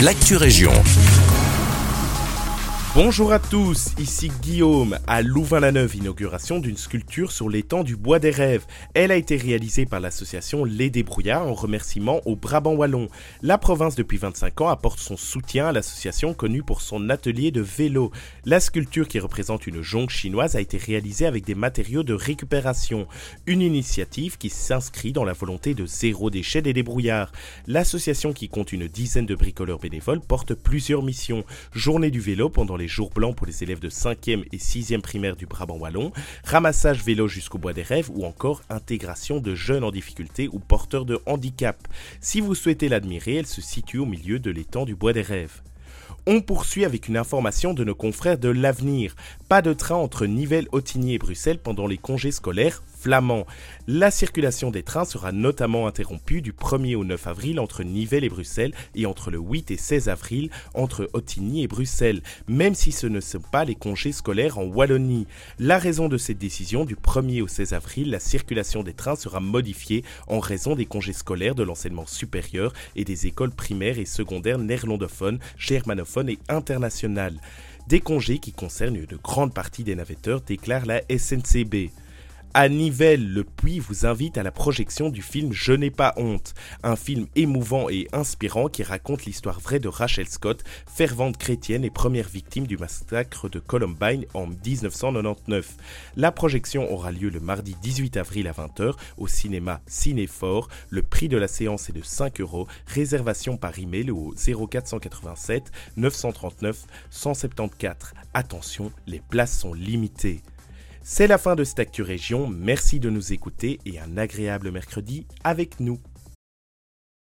l'actu région. Bonjour à tous, ici Guillaume à Louvain-la-Neuve, inauguration d'une sculpture sur l'étang du Bois des Rêves. Elle a été réalisée par l'association Les Débrouillards en remerciement au Brabant Wallon. La province depuis 25 ans apporte son soutien à l'association connue pour son atelier de vélo. La sculpture qui représente une jonque chinoise a été réalisée avec des matériaux de récupération, une initiative qui s'inscrit dans la volonté de zéro déchet des débrouillards. L'association qui compte une dizaine de bricoleurs bénévoles porte plusieurs missions. Journée du vélo pendant les jours blancs pour les élèves de 5e et 6e primaire du Brabant Wallon, ramassage vélo jusqu'au Bois des Rêves ou encore intégration de jeunes en difficulté ou porteurs de handicap. Si vous souhaitez l'admirer, elle se situe au milieu de l'étang du Bois des Rêves. On poursuit avec une information de nos confrères de l'avenir. Pas de train entre Nivelles, Ottigny et Bruxelles pendant les congés scolaires La circulation des trains sera notamment interrompue du 1er au 9 avril entre Nivelles et Bruxelles et entre le 8 et 16 avril entre Ottigny et Bruxelles, même si ce ne sont pas les congés scolaires en Wallonie. La raison de cette décision, du 1er au 16 avril, la circulation des trains sera modifiée en raison des congés scolaires de l'enseignement supérieur et des écoles primaires et secondaires néerlandophones, germanophones et internationales. Des congés qui concernent une grande partie des navetteurs, déclare la SNCB. À Nivelles, le Puy vous invite à la projection du film Je n'ai pas honte, un film émouvant et inspirant qui raconte l'histoire vraie de Rachel Scott, fervente chrétienne et première victime du massacre de Columbine en 1999. La projection aura lieu le mardi 18 avril à 20h au cinéma Cinéfort. Le prix de la séance est de 5 euros. Réservation par email au 0487 939 174. Attention, les places sont limitées. C'est la fin de cette Actu Région, merci de nous écouter et un agréable mercredi avec nous.